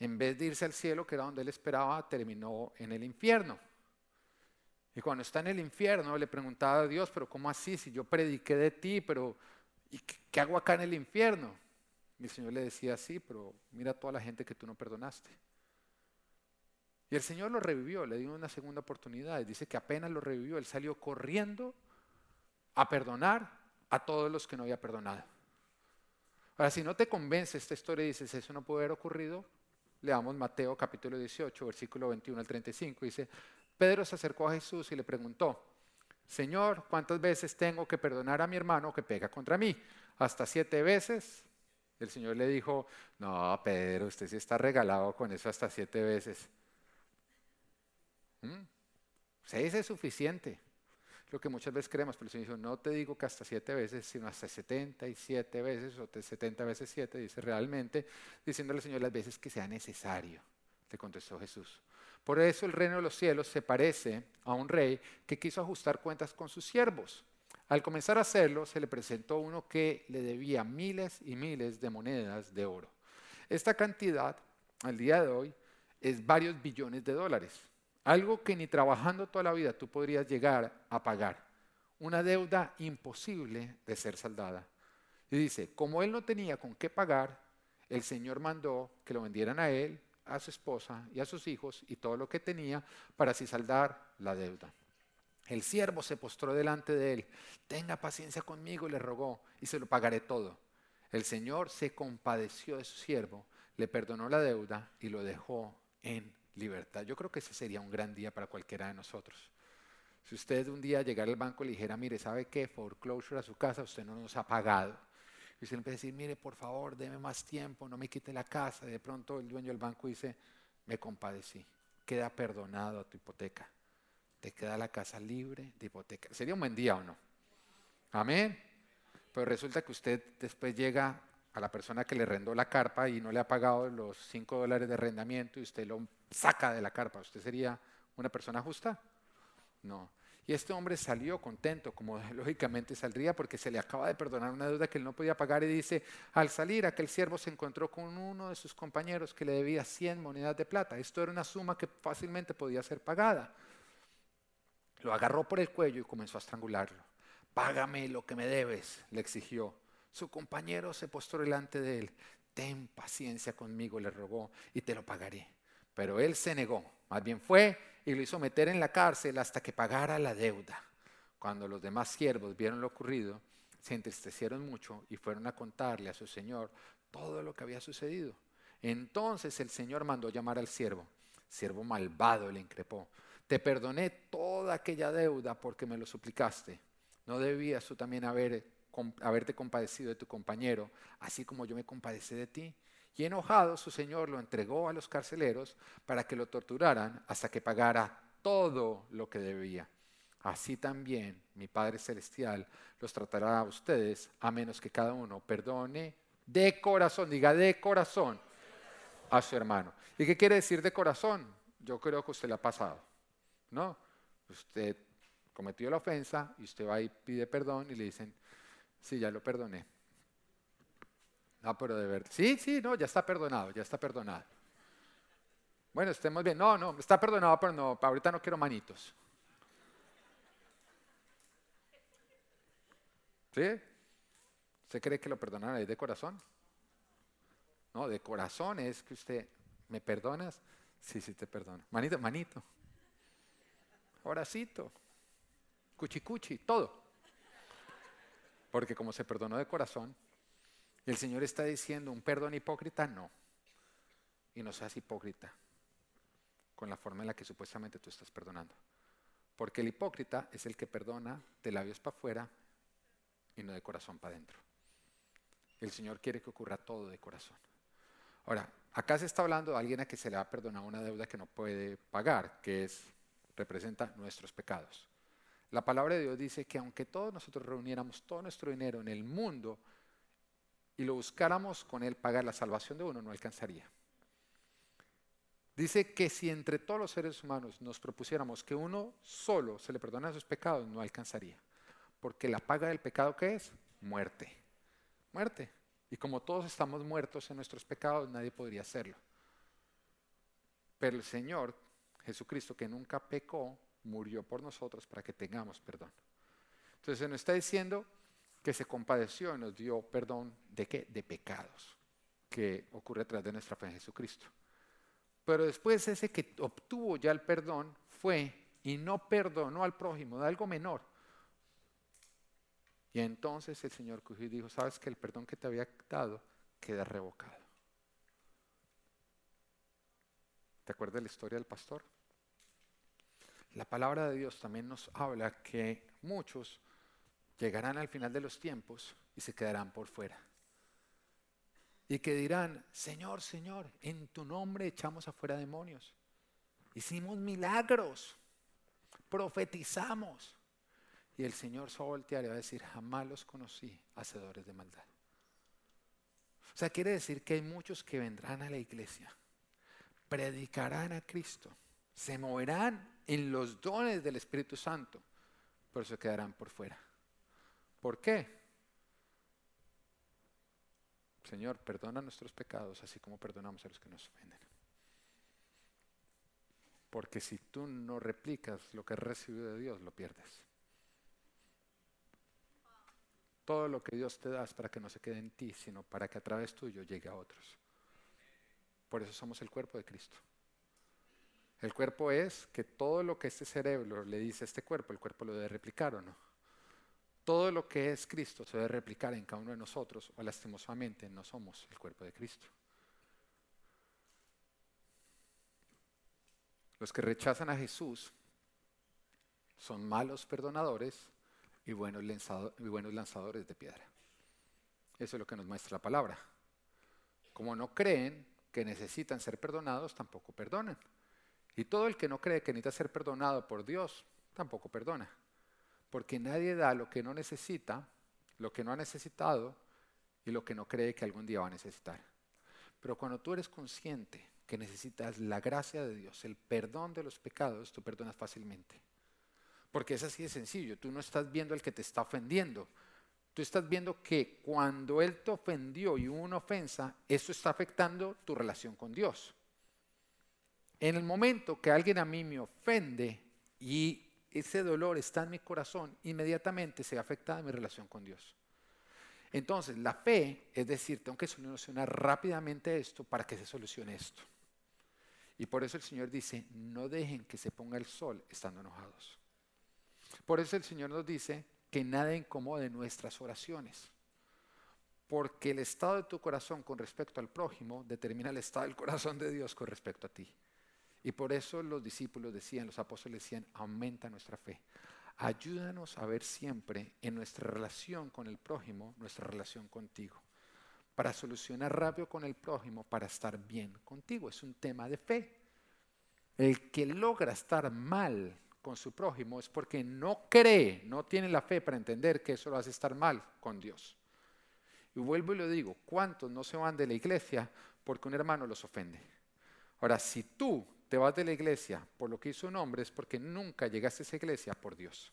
en vez de irse al cielo, que era donde él esperaba, terminó en el infierno. Y cuando está en el infierno, le preguntaba a Dios, pero ¿cómo así? Si yo prediqué de ti, pero ¿Y qué hago acá en el infierno? Y el Señor le decía, sí, pero mira toda la gente que tú no perdonaste. Y el Señor lo revivió, le dio una segunda oportunidad. dice que apenas lo revivió, él salió corriendo a perdonar a todos los que no había perdonado. Ahora, si no te convence esta historia y dices, eso no puede haber ocurrido, leamos Mateo capítulo 18, versículo 21 al 35. Dice, Pedro se acercó a Jesús y le preguntó, Señor, ¿cuántas veces tengo que perdonar a mi hermano que pega contra mí? ¿Hasta siete veces? El Señor le dijo, no, Pedro, usted sí está regalado con eso hasta siete veces. ¿Mm? Seis es suficiente. Lo que muchas veces creemos, pero el Señor dijo, no te digo que hasta siete veces, sino hasta setenta y siete veces, o setenta veces siete, dice realmente, diciéndole al Señor las veces que sea necesario, le contestó Jesús. Por eso el reino de los cielos se parece a un rey que quiso ajustar cuentas con sus siervos. Al comenzar a hacerlo, se le presentó uno que le debía miles y miles de monedas de oro. Esta cantidad, al día de hoy, es varios billones de dólares. Algo que ni trabajando toda la vida tú podrías llegar a pagar. Una deuda imposible de ser saldada. Y dice, como él no tenía con qué pagar, el Señor mandó que lo vendieran a él a su esposa y a sus hijos y todo lo que tenía para así saldar la deuda. El siervo se postró delante de él. Tenga paciencia conmigo, le rogó, y se lo pagaré todo. El Señor se compadeció de su siervo, le perdonó la deuda y lo dejó en libertad. Yo creo que ese sería un gran día para cualquiera de nosotros. Si usted un día llegara al banco y le dijera, mire, ¿sabe qué? Foreclosure a su casa, usted no nos ha pagado y usted empieza a decir, mire, por favor, deme más tiempo, no me quite la casa. Y de pronto el dueño del banco dice, me compadecí, queda perdonado a tu hipoteca. Te queda la casa libre de hipoteca. ¿Sería un buen día o no? Amén. Pero resulta que usted después llega a la persona que le rendó la carpa y no le ha pagado los 5 dólares de arrendamiento y usted lo saca de la carpa. ¿Usted sería una persona justa? No. Y este hombre salió contento, como [LAUGHS] lógicamente saldría, porque se le acaba de perdonar una deuda que él no podía pagar. Y dice, al salir, aquel siervo se encontró con uno de sus compañeros que le debía 100 monedas de plata. Esto era una suma que fácilmente podía ser pagada. Lo agarró por el cuello y comenzó a estrangularlo. Págame lo que me debes, le exigió. Su compañero se postró delante de él. Ten paciencia conmigo, le rogó, y te lo pagaré. Pero él se negó. Más bien fue y lo hizo meter en la cárcel hasta que pagara la deuda. Cuando los demás siervos vieron lo ocurrido, se entristecieron mucho y fueron a contarle a su señor todo lo que había sucedido. Entonces el señor mandó llamar al siervo. Siervo malvado le increpó. Te perdoné toda aquella deuda porque me lo suplicaste. ¿No debías tú también haber, haberte compadecido de tu compañero, así como yo me compadecí de ti? Y enojado, su señor lo entregó a los carceleros para que lo torturaran hasta que pagara todo lo que debía. Así también mi Padre Celestial los tratará a ustedes, a menos que cada uno perdone de corazón, diga de corazón a su hermano. ¿Y qué quiere decir de corazón? Yo creo que usted le ha pasado, ¿no? Usted cometió la ofensa y usted va y pide perdón y le dicen, sí, ya lo perdoné. No, pero de verdad, sí, sí, no, ya está perdonado, ya está perdonado. Bueno, estemos bien. No, no, está perdonado, pero no, ahorita no quiero manitos. ¿Sí? ¿Usted cree que lo perdonará de corazón? No, de corazón es que usted, ¿me perdonas? Sí, sí te perdono. Manito, manito. Horacito. Cuchicuchi, todo. Porque como se perdonó de corazón, el Señor está diciendo un perdón hipócrita, no. Y no seas hipócrita con la forma en la que supuestamente tú estás perdonando. Porque el hipócrita es el que perdona de labios para afuera y no de corazón para adentro. El Señor quiere que ocurra todo de corazón. Ahora, acá se está hablando de alguien a que se le ha perdonado una deuda que no puede pagar, que es representa nuestros pecados. La palabra de Dios dice que aunque todos nosotros reuniéramos todo nuestro dinero en el mundo y lo buscáramos con él pagar la salvación de uno, no alcanzaría. Dice que si entre todos los seres humanos nos propusiéramos que uno solo se le perdone sus pecados, no alcanzaría. Porque la paga del pecado, ¿qué es? Muerte. Muerte. Y como todos estamos muertos en nuestros pecados, nadie podría hacerlo. Pero el Señor, Jesucristo, que nunca pecó, murió por nosotros para que tengamos perdón. Entonces se nos está diciendo que se compadeció y nos dio perdón de qué? De pecados, que ocurre a través de nuestra fe en Jesucristo. Pero después ese que obtuvo ya el perdón fue y no perdonó al prójimo de algo menor. Y entonces el Señor cogió dijo, sabes que el perdón que te había dado queda revocado. ¿Te acuerdas la historia del pastor? La palabra de Dios también nos habla que muchos llegarán al final de los tiempos y se quedarán por fuera y que dirán, Señor, Señor, en tu nombre echamos afuera demonios, hicimos milagros, profetizamos. Y el Señor se va a voltear y va a decir, jamás los conocí, hacedores de maldad. O sea, quiere decir que hay muchos que vendrán a la iglesia, predicarán a Cristo, se moverán en los dones del Espíritu Santo, pero se quedarán por fuera. ¿Por qué? Señor, perdona nuestros pecados así como perdonamos a los que nos ofenden. Porque si tú no replicas lo que has recibido de Dios, lo pierdes. Todo lo que Dios te da es para que no se quede en ti, sino para que a través tuyo llegue a otros. Por eso somos el cuerpo de Cristo. El cuerpo es que todo lo que este cerebro le dice a este cuerpo, el cuerpo lo debe replicar o no todo lo que es Cristo se debe replicar en cada uno de nosotros o lastimosamente no somos el cuerpo de Cristo. Los que rechazan a Jesús son malos perdonadores y buenos, lanzadores de piedra. Eso es lo que nos muestra la palabra. Como no creen que necesitan ser perdonados, tampoco perdonan. Y todo el que no cree que necesita ser perdonado por Dios, tampoco perdona. Porque nadie da lo que no necesita, lo que no ha necesitado y lo que no cree que algún día va a necesitar. Pero cuando tú eres consciente que necesitas la gracia de Dios, el perdón de los pecados, tú perdonas fácilmente. Porque es así de sencillo, tú no estás viendo al que te está ofendiendo. Tú estás viendo que cuando Él te ofendió y hubo una ofensa, eso está afectando tu relación con Dios. En el momento que alguien a mí me ofende y ese dolor está en mi corazón, inmediatamente se afecta mi relación con Dios. Entonces, la fe es decir, tengo que solucionar rápidamente esto para que se solucione esto. Y por eso el Señor dice, no dejen que se ponga el sol estando enojados. Por eso el Señor nos dice que nada incomode nuestras oraciones. Porque el estado de tu corazón con respecto al prójimo determina el estado del corazón de Dios con respecto a ti. Y por eso los discípulos decían, los apóstoles decían, aumenta nuestra fe. Ayúdanos a ver siempre en nuestra relación con el prójimo, nuestra relación contigo. para solucionar rápido con el prójimo, para estar bien contigo. Es un tema de fe. El que logra estar mal con su prójimo es porque no cree, no tiene la fe para entender que eso lo hace estar mal con Dios. Y vuelvo y lo digo, ¿cuántos no se van de la iglesia porque un hermano los ofende? Ahora, si tú te vas de la iglesia por lo que hizo un hombre, es porque nunca llegaste a esa iglesia por Dios.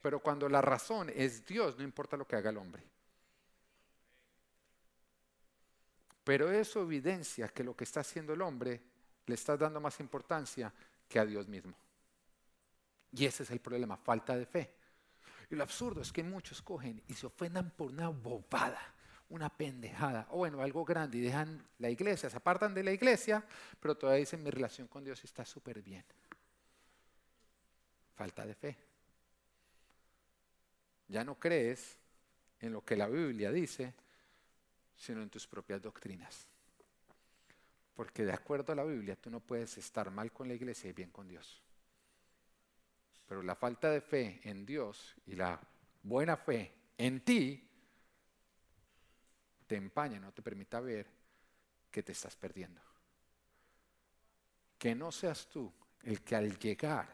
Pero cuando la razón es Dios, no importa lo que haga el hombre. Pero eso evidencia que lo que está haciendo el hombre le está dando más importancia que a Dios mismo. Y ese es el problema, falta de fe. Y lo absurdo es que muchos cogen y se ofendan por una bobada, una pendejada, o bueno, algo grande, y dejan la iglesia, se apartan de la iglesia, pero todavía dicen mi relación con Dios está súper bien. Falta de fe. Ya no crees en lo que la Biblia dice, sino en tus propias doctrinas. Porque de acuerdo a la Biblia tú no puedes estar mal con la iglesia y bien con Dios. Pero la falta de fe en Dios y la buena fe en ti te empaña, no te permita ver que te estás perdiendo. Que no seas tú el que al llegar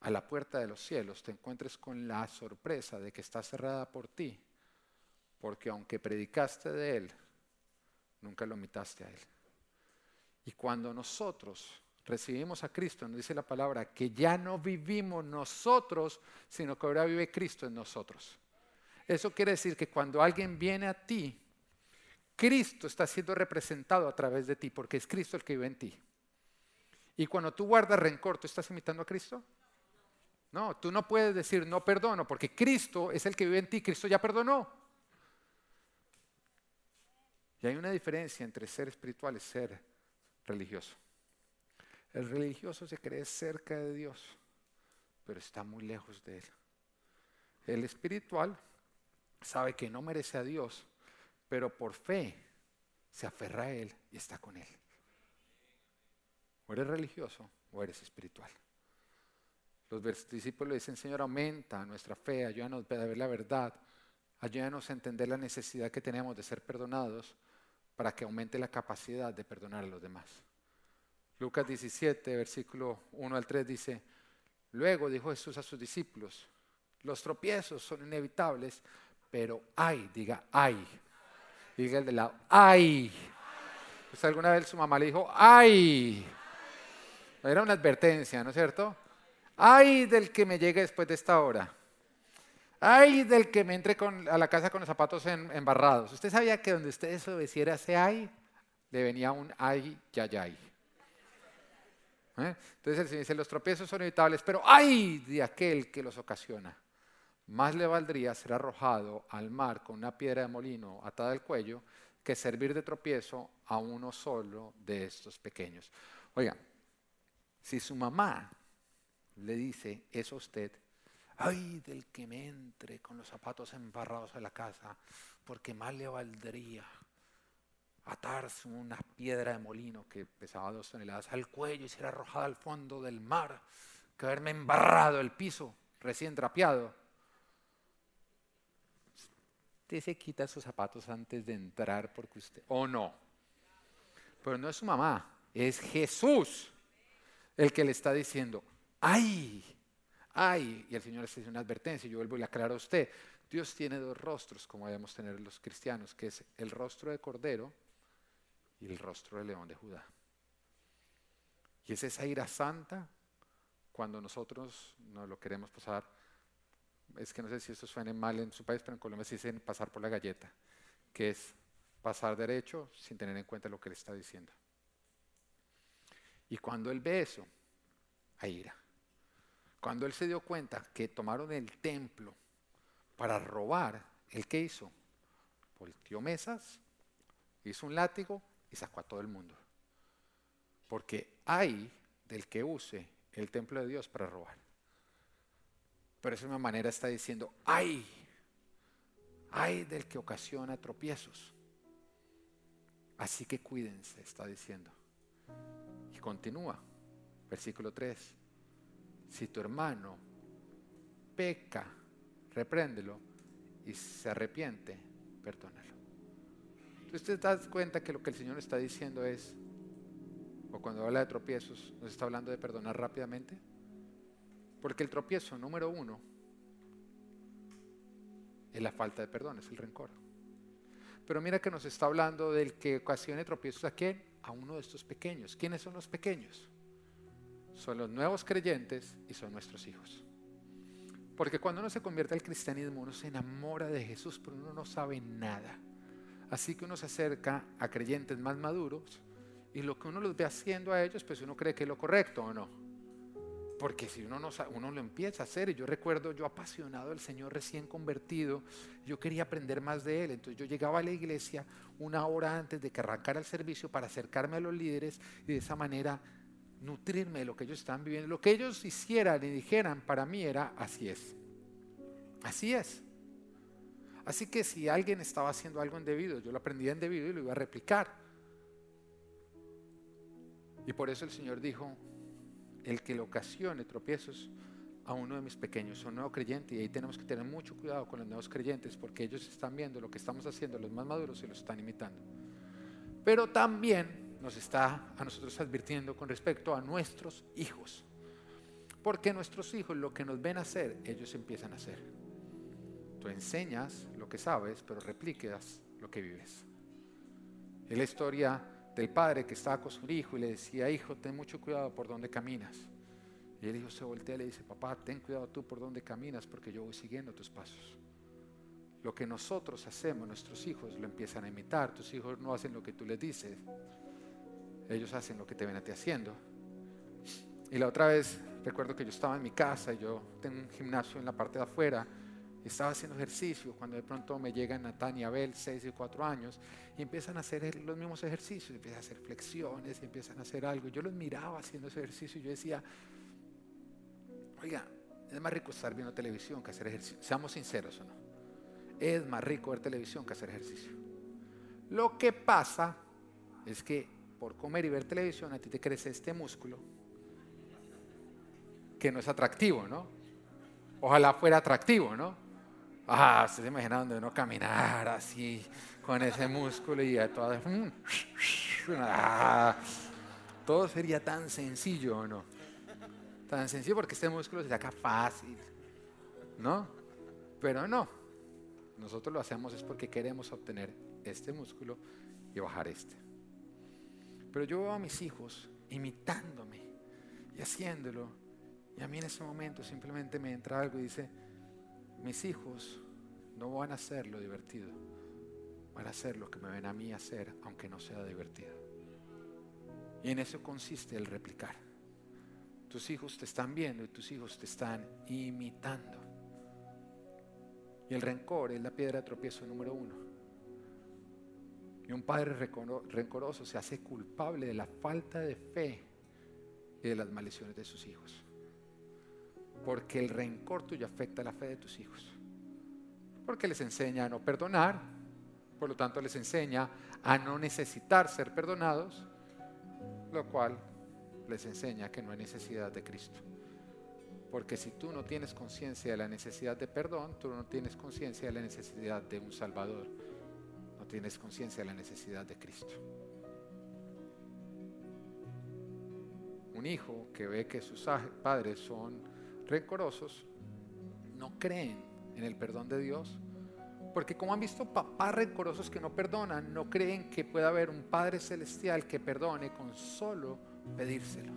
a la puerta de los cielos te encuentres con la sorpresa de que está cerrada por ti, porque aunque predicaste de Él, nunca lo imitaste a Él. Y cuando nosotros recibimos a Cristo, nos dice la palabra, que ya no vivimos nosotros, sino que ahora vive Cristo en nosotros. Eso quiere decir que cuando alguien viene a ti, Cristo está siendo representado a través de ti, porque es Cristo el que vive en ti. Y cuando tú guardas rencor, ¿tú estás imitando a Cristo? No, tú no puedes decir no perdono, porque Cristo es el que vive en ti, Cristo ya perdonó. Y hay una diferencia entre ser espiritual y ser religioso. El religioso se cree cerca de Dios, pero está muy lejos de Él. El espiritual sabe que no merece a Dios, pero por fe se aferra a Él y está con Él. O eres religioso o eres espiritual. Los discípulos le dicen, Señor, aumenta nuestra fe, ayúdanos a ver la verdad, ayúdanos a entender la necesidad que tenemos de ser perdonados para que aumente la capacidad de perdonar a los demás. Lucas 17, versículo 1 al 3 dice, luego dijo Jesús a sus discípulos, los tropiezos son inevitables, pero ay, diga ay, diga el de lado, ay. Pues alguna vez su mamá le dijo, ay. Era una advertencia, ¿no es cierto? Ay del que me llegue después de esta hora. Ay del que me entre a la casa con los zapatos embarrados. ¿Usted sabía que donde usted desobedeciera ese ay, le venía un ay, ya, ya, ¿Eh? Entonces el Señor dice, los tropiezos son inevitables, pero ay de aquel que los ocasiona. Más le valdría ser arrojado al mar con una piedra de molino atada al cuello que servir de tropiezo a uno solo de estos pequeños. Oiga, si su mamá le dice eso a usted, ay del que me entre con los zapatos embarrados a la casa, porque más le valdría atarse una piedra de molino que pesaba dos toneladas al cuello y ser arrojada al fondo del mar que haberme embarrado el piso recién trapeado. Usted se quita sus zapatos antes de entrar porque usted, o no. Pero no es su mamá, es Jesús el que le está diciendo, ¡ay! ¡ay! Y el Señor hace una advertencia, yo vuelvo y le aclaro a usted. Dios tiene dos rostros, como debemos tener los cristianos, que es el rostro de Cordero y el rostro de León de Judá. Y es esa ira santa cuando nosotros no lo queremos pasar. Es que no sé si esto suene mal en su país, pero en Colombia se dicen pasar por la galleta, que es pasar derecho sin tener en cuenta lo que le está diciendo. Y cuando él ve eso, hay ira. Cuando él se dio cuenta que tomaron el templo para robar, ¿el qué hizo? Volteó mesas, hizo un látigo y sacó a todo el mundo. Porque hay del que use el templo de Dios para robar. Pero de una manera está diciendo, hay, hay del que ocasiona tropiezos. Así que cuídense, está diciendo. Y continúa, versículo 3. Si tu hermano peca, repréndelo y se arrepiente, perdónalo. Entonces te das cuenta que lo que el Señor está diciendo es, o cuando habla de tropiezos, nos está hablando de perdonar rápidamente. Porque el tropiezo número uno es la falta de perdón, es el rencor. Pero mira que nos está hablando del que ocasione tropiezos a quién? A uno de estos pequeños. ¿Quiénes son los pequeños? Son los nuevos creyentes y son nuestros hijos. Porque cuando uno se convierte al cristianismo, uno se enamora de Jesús, pero uno no sabe nada. Así que uno se acerca a creyentes más maduros y lo que uno los ve haciendo a ellos, pues uno cree que es lo correcto o no. Porque si uno, no, uno lo empieza a hacer, y yo recuerdo yo apasionado del Señor recién convertido, yo quería aprender más de Él. Entonces yo llegaba a la iglesia una hora antes de que arrancara el servicio para acercarme a los líderes y de esa manera nutrirme de lo que ellos estaban viviendo. Lo que ellos hicieran y dijeran para mí era así es. Así es. Así que si alguien estaba haciendo algo indebido, yo lo aprendía indebido y lo iba a replicar. Y por eso el Señor dijo, el que le ocasione tropiezos a uno de mis pequeños, un nuevo creyente, y ahí tenemos que tener mucho cuidado con los nuevos creyentes, porque ellos están viendo lo que estamos haciendo, los más maduros, y los están imitando. Pero también nos está a nosotros advirtiendo con respecto a nuestros hijos, porque nuestros hijos lo que nos ven hacer, ellos empiezan a hacer. Tú enseñas lo que sabes, pero repliques lo que vives. Es la historia del padre que estaba con su hijo y le decía, hijo, ten mucho cuidado por donde caminas. Y el hijo se voltea y le dice, papá, ten cuidado tú por donde caminas porque yo voy siguiendo tus pasos. Lo que nosotros hacemos, nuestros hijos lo empiezan a imitar. Tus hijos no hacen lo que tú les dices, ellos hacen lo que te ven a ti haciendo. Y la otra vez recuerdo que yo estaba en mi casa y yo tengo un gimnasio en la parte de afuera estaba haciendo ejercicio cuando de pronto me llega Natán y Abel, 6 y 4 años, y empiezan a hacer los mismos ejercicios, empiezan a hacer flexiones, empiezan a hacer algo. Yo los miraba haciendo ese ejercicio y yo decía, oiga, es más rico estar viendo televisión que hacer ejercicio. Seamos sinceros o no. Es más rico ver televisión que hacer ejercicio. Lo que pasa es que por comer y ver televisión a ti te crece este músculo que no es atractivo, ¿no? Ojalá fuera atractivo, ¿no? Ah, se imagina donde uno caminar así, con ese músculo y todo. Mm, ah, todo sería tan sencillo, ¿no? Tan sencillo porque este músculo se saca fácil, ¿no? Pero no. Nosotros lo hacemos es porque queremos obtener este músculo y bajar este. Pero yo veo a mis hijos imitándome y haciéndolo. Y a mí en ese momento simplemente me entra algo y dice, mis hijos no van a hacer lo divertido, van a hacer lo que me ven a mí hacer, aunque no sea divertido. Y en eso consiste el replicar. Tus hijos te están viendo y tus hijos te están imitando. Y el rencor es la piedra de tropiezo número uno. Y un padre rencoroso se hace culpable de la falta de fe y de las maldiciones de sus hijos. Porque el rencor tuyo afecta la fe de tus hijos. Porque les enseña a no perdonar, por lo tanto les enseña a no necesitar ser perdonados, lo cual les enseña que no hay necesidad de Cristo. Porque si tú no tienes conciencia de la necesidad de perdón, tú no tienes conciencia de la necesidad de un Salvador, no tienes conciencia de la necesidad de Cristo. Un hijo que ve que sus padres son rencorosos no creen en el perdón de Dios. Porque como han visto papás rencorosos que no perdonan, no creen que pueda haber un Padre Celestial que perdone con solo pedírselo.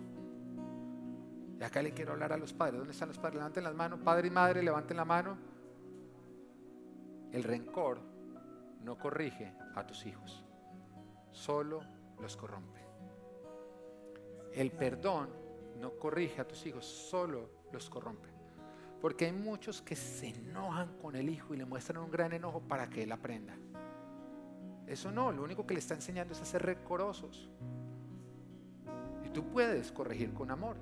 Y acá le quiero hablar a los padres. ¿Dónde están los padres? Levanten las manos. Padre y madre, levanten la mano. El rencor no corrige a tus hijos, solo los corrompe. El perdón no corrige a tus hijos, solo los corrompe. Porque hay muchos que se enojan con el hijo y le muestran un gran enojo para que él aprenda. Eso no, lo único que le está enseñando es a ser recorosos. Y tú puedes corregir con amor.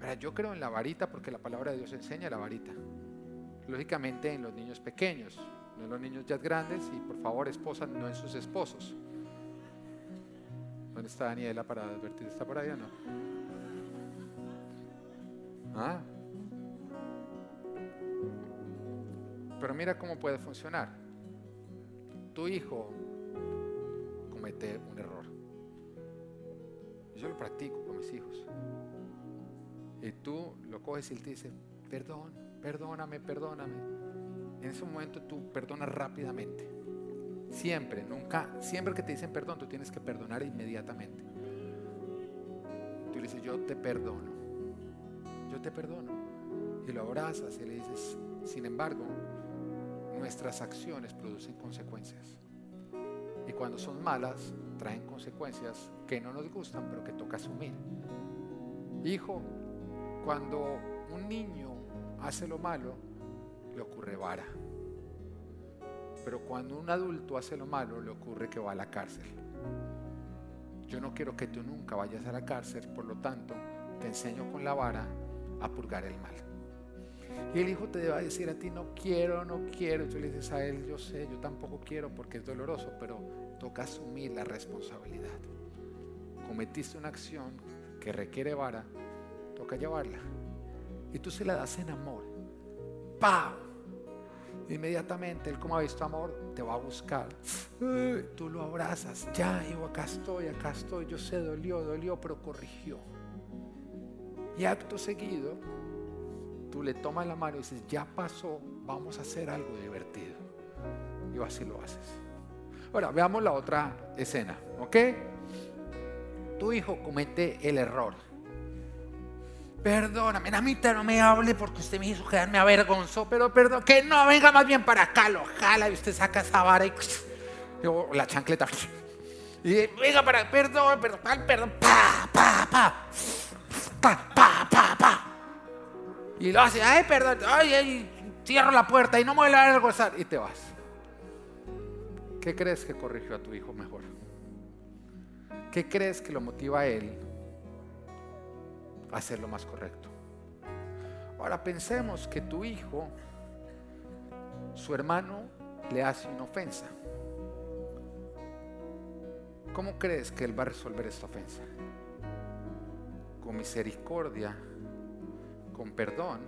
Ahora, yo creo en la varita porque la palabra de Dios enseña la varita. Lógicamente en los niños pequeños, no en los niños ya grandes y por favor esposas, no en sus esposos. ¿Dónde está Daniela para advertir? ¿Está por ahí o no? ¿Ah? Pero mira cómo puede funcionar. tu hijo comete un error, yo lo practico con mis hijos, y tú lo coges y él te dice, perdón, perdóname, perdóname. En ese momento tú perdonas rápidamente. Siempre, nunca, siempre que te dicen perdón, tú tienes que perdonar inmediatamente. Tú le dices, yo te perdono, yo te perdono. Y lo abrazas y le dices, sin embargo, nuestras acciones producen consecuencias. Y cuando son malas, traen consecuencias que no nos gustan, pero que toca asumir. Hijo, cuando un niño hace lo malo, le ocurre vara. Pero cuando un adulto hace lo malo, le ocurre que va a la cárcel. Yo no quiero que tú nunca vayas a la cárcel, por lo tanto, te enseño con la vara a purgar el mal. Y el hijo te va a decir a ti, no quiero, no quiero. Tú le dices a él, yo sé, yo tampoco quiero porque es doloroso, pero toca asumir la responsabilidad. Cometiste una acción que requiere vara, toca llevarla. Y tú se la das en amor. ¡Pam! Inmediatamente él como ha visto amor te va a buscar. Tú lo abrazas. Ya, yo acá estoy, acá estoy. Yo sé, dolió, dolió, pero corrigió. Y acto seguido, tú le tomas la mano y dices, ya pasó, vamos a hacer algo divertido. Y así lo haces. Ahora, veamos la otra escena, ¿ok? Tu hijo comete el error Perdóname, Namita, no me hable porque usted me hizo quedarme avergonzó, pero perdón, que no, venga más bien para acá, lo jala y usted saca esa vara y la chancleta. Y venga para, perdón, perdón, perdón, pa, pa, pa, pa, pa, pa, pa. Y lo hace, ay, perdón, ay, ay, cierro la puerta y no me voy a gozar y te vas. ¿Qué crees que corrigió a tu hijo mejor? ¿Qué crees que lo motiva a él hacer lo más correcto. Ahora pensemos que tu hijo, su hermano, le hace una ofensa. ¿Cómo crees que él va a resolver esta ofensa? Con misericordia, con perdón.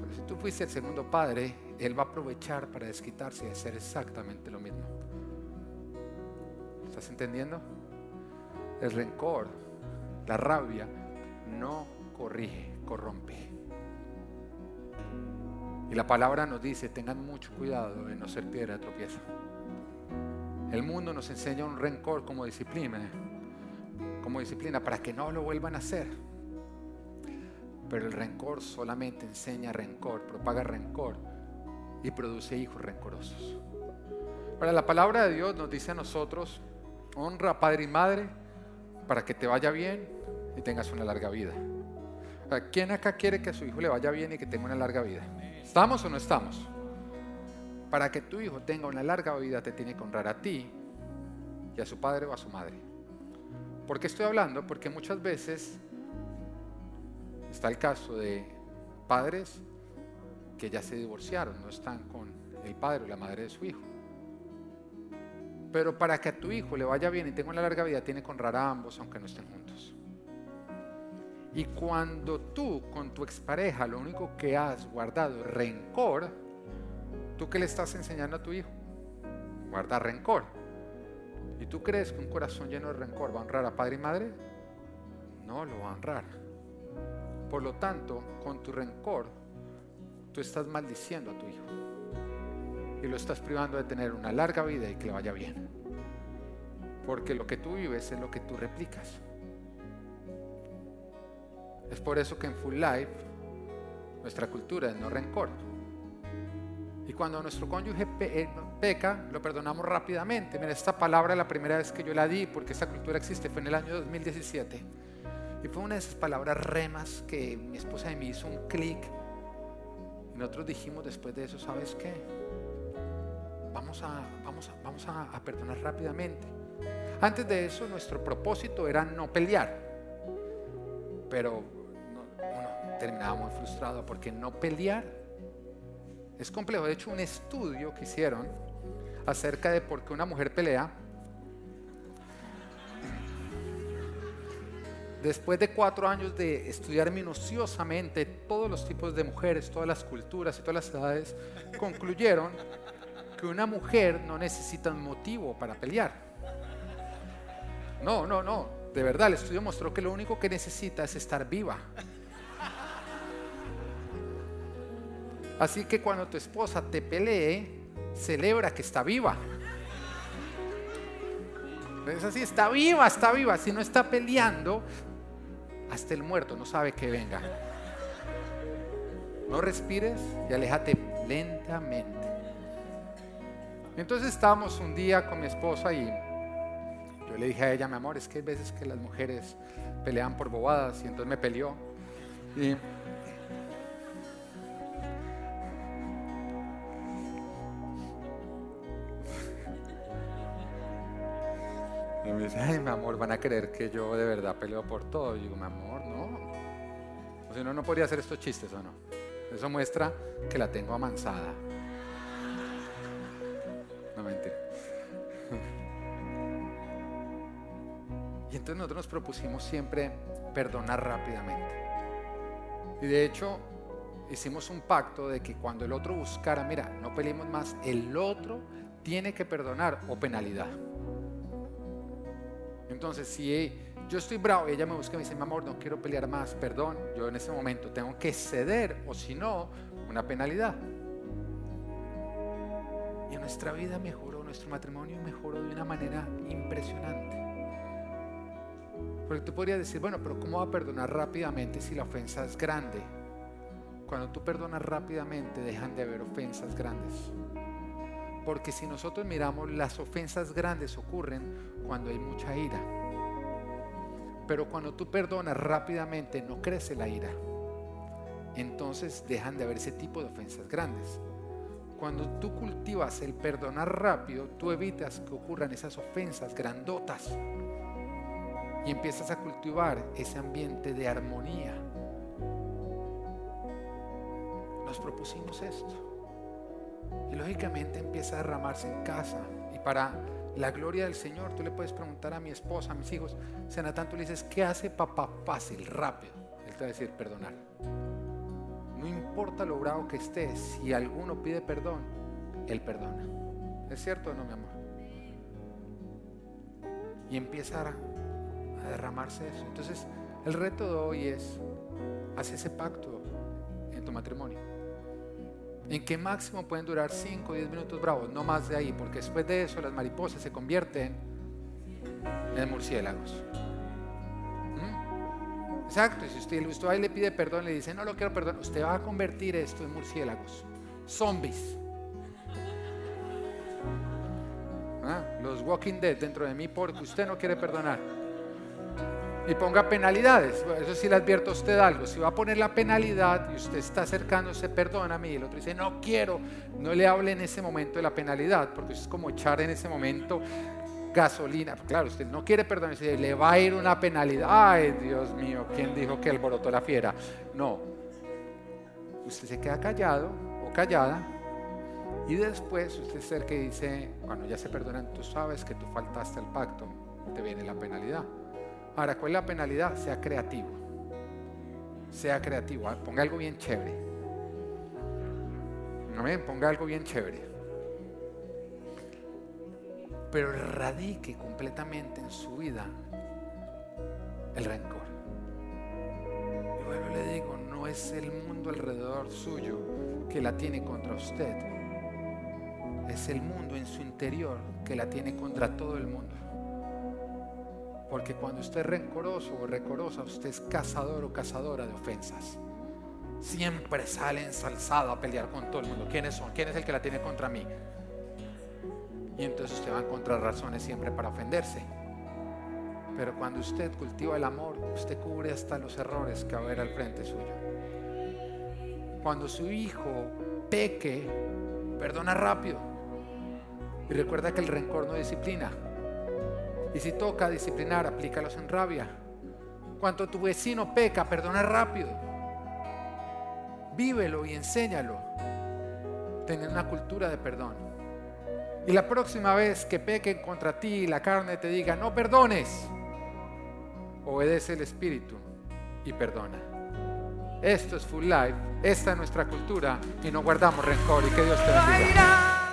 Pero si tú fuiste el segundo padre, él va a aprovechar para desquitarse y hacer exactamente lo mismo. ¿Estás entendiendo? El rencor, la rabia, no corrige, corrompe. Y la palabra nos dice, tengan mucho cuidado de no ser piedra de tropiezo. El mundo nos enseña un rencor como disciplina, como disciplina para que no lo vuelvan a hacer. Pero el rencor solamente enseña rencor, propaga rencor y produce hijos rencorosos. Para la palabra de Dios nos dice a nosotros, honra padre y madre para que te vaya bien y tengas una larga vida. ¿Quién acá quiere que a su hijo le vaya bien y que tenga una larga vida? ¿Estamos o no estamos? Para que tu hijo tenga una larga vida te tiene que honrar a ti y a su padre o a su madre. ¿Por qué estoy hablando? Porque muchas veces está el caso de padres que ya se divorciaron, no están con el padre o la madre de su hijo. Pero para que a tu hijo le vaya bien y tenga una larga vida, tiene que honrar a ambos aunque no estén juntos. Y cuando tú con tu expareja lo único que has guardado es rencor, ¿tú qué le estás enseñando a tu hijo? Guardar rencor. ¿Y tú crees que un corazón lleno de rencor va a honrar a padre y madre? No lo va a honrar. Por lo tanto, con tu rencor, tú estás maldiciendo a tu hijo. Y lo estás privando de tener una larga vida y que le vaya bien. Porque lo que tú vives es lo que tú replicas. Es por eso que en Full Life nuestra cultura es no rencor. Y cuando nuestro cónyuge eh, peca, lo perdonamos rápidamente. Mira, esta palabra la primera vez que yo la di, porque esta cultura existe, fue en el año 2017. Y fue una de esas palabras remas que mi esposa y mí hizo un clic. Y nosotros dijimos después de eso, ¿sabes qué? Vamos a, vamos vamos a perdonar rápidamente. Antes de eso, nuestro propósito era no pelear. Pero terminaba muy frustrado porque no pelear es complejo. De hecho, un estudio que hicieron acerca de por qué una mujer pelea, después de cuatro años de estudiar minuciosamente todos los tipos de mujeres, todas las culturas y todas las edades, concluyeron que una mujer no necesita un motivo para pelear. No, no, no. De verdad, el estudio mostró que lo único que necesita es estar viva. Así que cuando tu esposa te pelee, celebra que está viva. Es así, está viva, está viva. Si no está peleando, hasta el muerto no sabe que venga. No respires y aléjate lentamente. Entonces estábamos un día con mi esposa y yo le dije a ella, mi amor, es que hay veces que las mujeres pelean por bobadas y entonces me peleó. Y Y me dice, ay, mi amor, van a creer que yo de verdad peleo por todo. Y digo, mi amor, no. O si no, no podría hacer estos chistes o no. Eso muestra que la tengo amansada. No mentira. Y entonces nosotros nos propusimos siempre perdonar rápidamente. Y de hecho, hicimos un pacto de que cuando el otro buscara, mira, no peleemos más, el otro tiene que perdonar o penalidad. Entonces, si yo estoy bravo y ella me busca y me dice, mi amor, no quiero pelear más, perdón, yo en ese momento tengo que ceder o si no, una penalidad. Y nuestra vida mejoró, nuestro matrimonio mejoró de una manera impresionante. Porque tú podrías decir, bueno, pero ¿cómo va a perdonar rápidamente si la ofensa es grande? Cuando tú perdonas rápidamente dejan de haber ofensas grandes. Porque si nosotros miramos, las ofensas grandes ocurren cuando hay mucha ira. Pero cuando tú perdonas rápidamente no crece la ira. Entonces dejan de haber ese tipo de ofensas grandes. Cuando tú cultivas el perdonar rápido, tú evitas que ocurran esas ofensas grandotas. Y empiezas a cultivar ese ambiente de armonía. Nos propusimos esto. Y lógicamente empieza a derramarse en casa. Y para la gloria del Señor, tú le puedes preguntar a mi esposa, a mis hijos, Senatán, tú le dices, ¿qué hace papá fácil, rápido? Él te va a decir, perdonar. No importa lo bravo que estés, si alguno pide perdón, Él perdona. ¿Es cierto o no, mi amor? Y empieza a, derramarse eso. Entonces, el reto de hoy es, haz ese pacto en tu matrimonio. En que máximo pueden durar 5 o 10 minutos bravos, no más de ahí, porque después de eso las mariposas se convierten en murciélagos. ¿Mm? Exacto, y si usted, usted ahí le pide perdón, le dice, no lo quiero perdonar, usted va a convertir esto en murciélagos, zombies. ¿Ah? Los Walking Dead dentro de mí porque usted no quiere perdonar y ponga penalidades. Eso sí le advierto a usted algo. Si va a poner la penalidad y usted está acercándose, perdóname, y el otro dice, no quiero, no le hable en ese momento de la penalidad, porque es como echar en ese momento gasolina. Claro, usted no quiere perdonar, le va a ir una penalidad. Ay, Dios mío, ¿quién dijo que alborotó la fiera? No. Usted se queda callado o callada y después usted es el que dice, bueno, ya se perdonan, tú sabes que tú faltaste al pacto, te viene la penalidad. Ahora, ¿cuál es la penalidad? Sea creativo. Sea creativo. Ah, ponga algo bien chévere. Amén. Ponga algo bien chévere. Pero radique completamente en su vida el rencor. Y bueno, le digo, no es el mundo alrededor suyo que la tiene contra usted. Es el mundo en su interior que la tiene contra todo el mundo. Porque cuando usted es rencoroso o recorosa, usted es cazador o cazadora de ofensas. Siempre sale ensalzado a pelear con todo el mundo. ¿Quiénes son? ¿Quién es el que la tiene contra mí? Y entonces usted va a encontrar razones siempre para ofenderse. Pero cuando usted cultiva el amor, usted cubre hasta los errores que va a haber al frente suyo. Cuando su hijo peque, perdona rápido. Y recuerda que el rencor no disciplina, y si toca disciplinar, aplícalos en rabia. Cuando tu vecino peca, perdona rápido. Vívelo y enséñalo. Tener una cultura de perdón. Y la próxima vez que pequen contra ti y la carne te diga, no perdones, obedece el Espíritu y perdona. Esto es Full Life, esta es nuestra cultura y no guardamos rencor y que Dios te bendiga.